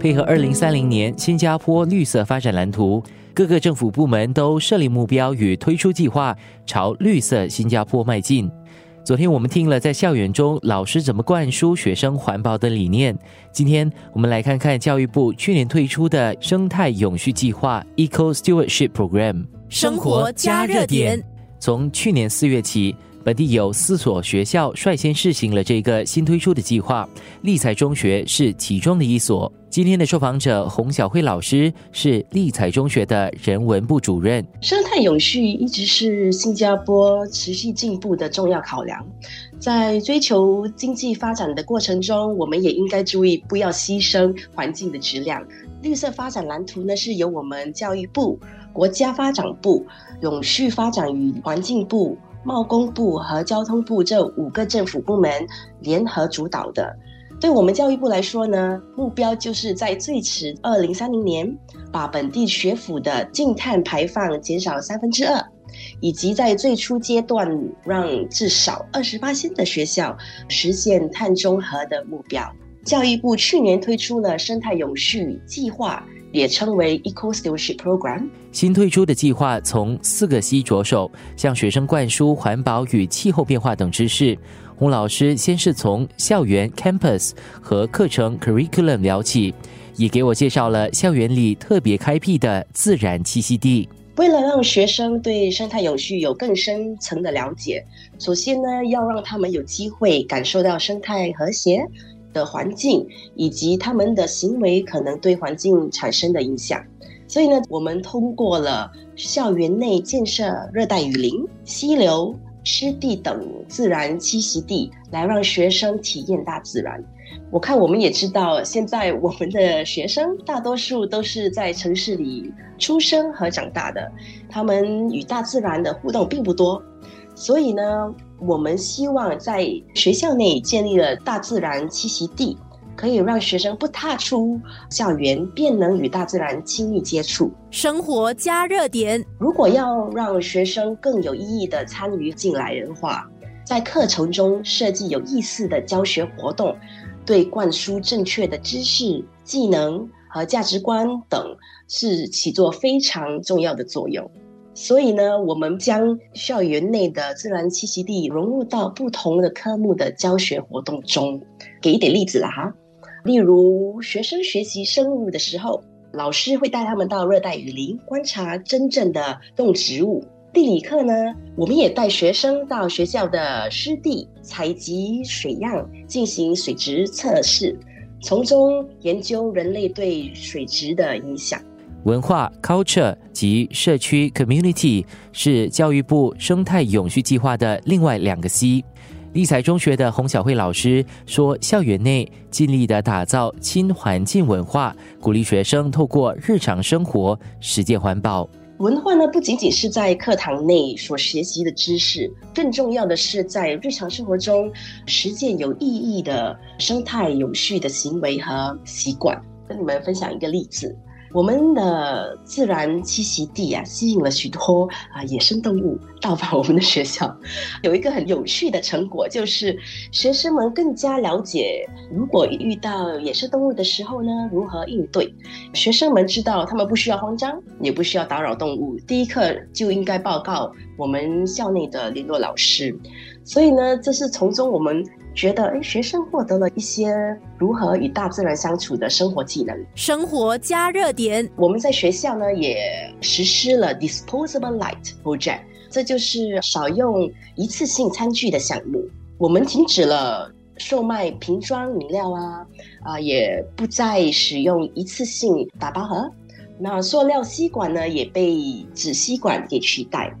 配合二零三零年新加坡绿色发展蓝图，各个政府部门都设立目标与推出计划，朝绿色新加坡迈进。昨天我们听了在校园中老师怎么灌输学生环保的理念，今天我们来看看教育部去年推出的生态永续计划 （Eco Stewardship Program）。生活加热点。从去年四月起。本地有四所学校率先试行了这个新推出的计划，立才中学是其中的一所。今天的受访者洪小慧老师是立才中学的人文部主任。生态永续一直是新加坡持续进步的重要考量，在追求经济发展的过程中，我们也应该注意不要牺牲环境的质量。绿色发展蓝图呢，是由我们教育部、国家发展部、永续发展与环境部。贸工部和交通部这五个政府部门联合主导的。对我们教育部来说呢，目标就是在最迟二零三零年，把本地学府的净碳排放减少三分之二，以及在最初阶段让至少二十八线的学校实现碳中和的目标。教育部去年推出了生态永续计划。也称为 Eco Stewardship Program。新推出的计划从四个 C 着手，向学生灌输环保与气候变化等知识。洪老师先是从校园 Campus 和课程 Curriculum 聊起，也给我介绍了校园里特别开辟的自然栖息地。为了让学生对生态永续有更深层的了解，首先呢，要让他们有机会感受到生态和谐。的环境以及他们的行为可能对环境产生的影响，所以呢，我们通过了校园内建设热带雨林、溪流、湿地等自然栖息地，来让学生体验大自然。我看我们也知道，现在我们的学生大多数都是在城市里出生和长大的，他们与大自然的互动并不多，所以呢。我们希望在学校内建立了大自然栖息地，可以让学生不踏出校园便能与大自然亲密接触。生活加热点，如果要让学生更有意义的参与进来的话，在课程中设计有意思的教学活动，对灌输正确的知识、技能和价值观等，是起作非常重要的作用。所以呢，我们将校园内的自然栖息地融入到不同的科目的教学活动中。给一点例子了哈，例如学生学习生物的时候，老师会带他们到热带雨林观察真正的动植物；地理课呢，我们也带学生到学校的湿地采集水样，进行水质测试，从中研究人类对水质的影响。文化 （culture） 及社区 （community） 是教育部生态永续计划的另外两个 C。立才中学的洪小慧老师说：“校园内尽力的打造亲环境文化，鼓励学生透过日常生活实践环保。文化呢，不仅仅是在课堂内所学习的知识，更重要的是在日常生活中实践有意义的生态永续的行为和习惯。跟你们分享一个例子。”我们的自然栖息地啊，吸引了许多啊野生动物到访我们的学校。有一个很有趣的成果，就是学生们更加了解，如果遇到野生动物的时候呢，如何应对。学生们知道，他们不需要慌张，也不需要打扰动物，第一课就应该报告我们校内的联络老师。所以呢，这是从中我们。觉得哎，学生获得了一些如何与大自然相处的生活技能。生活加热点，我们在学校呢也实施了 Disposable Light Project，这就是少用一次性餐具的项目。我们停止了售卖瓶装饮料啊，啊，也不再使用一次性打包盒。那塑料吸管呢也被纸吸管给取代。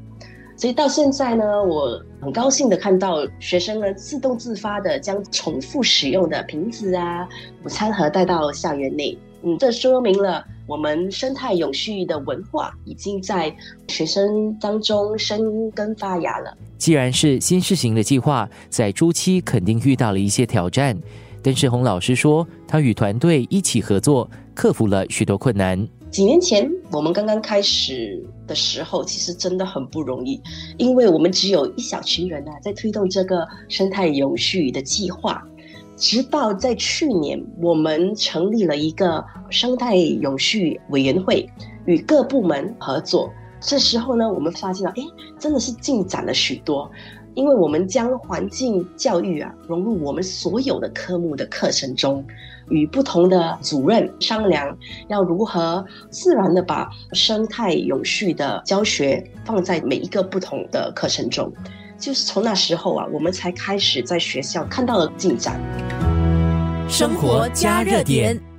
所以到现在呢，我很高兴的看到学生呢自动自发的将重复使用的瓶子啊、午餐盒带到校园内。嗯，这说明了我们生态永续的文化已经在学生当中生根发芽了。既然是新试行的计划，在初期肯定遇到了一些挑战，但是洪老师说，他与团队一起合作，克服了许多困难。几年前我们刚刚开始的时候，其实真的很不容易，因为我们只有一小群人啊，在推动这个生态永续的计划。直到在去年，我们成立了一个生态永续委员会，与各部门合作。这时候呢，我们发现了，哎，真的是进展了许多。因为我们将环境教育啊融入我们所有的科目的课程中，与不同的主任商量，要如何自然的把生态永续的教学放在每一个不同的课程中。就是从那时候啊，我们才开始在学校看到了进展。生活加热点。